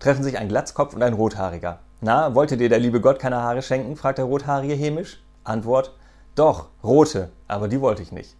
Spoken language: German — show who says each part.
Speaker 1: treffen sich ein Glatzkopf und ein Rothaariger. Na, wollte dir der liebe Gott keine Haare schenken? fragt der Rothaarige hämisch. Antwort: Doch, rote, aber die wollte ich nicht.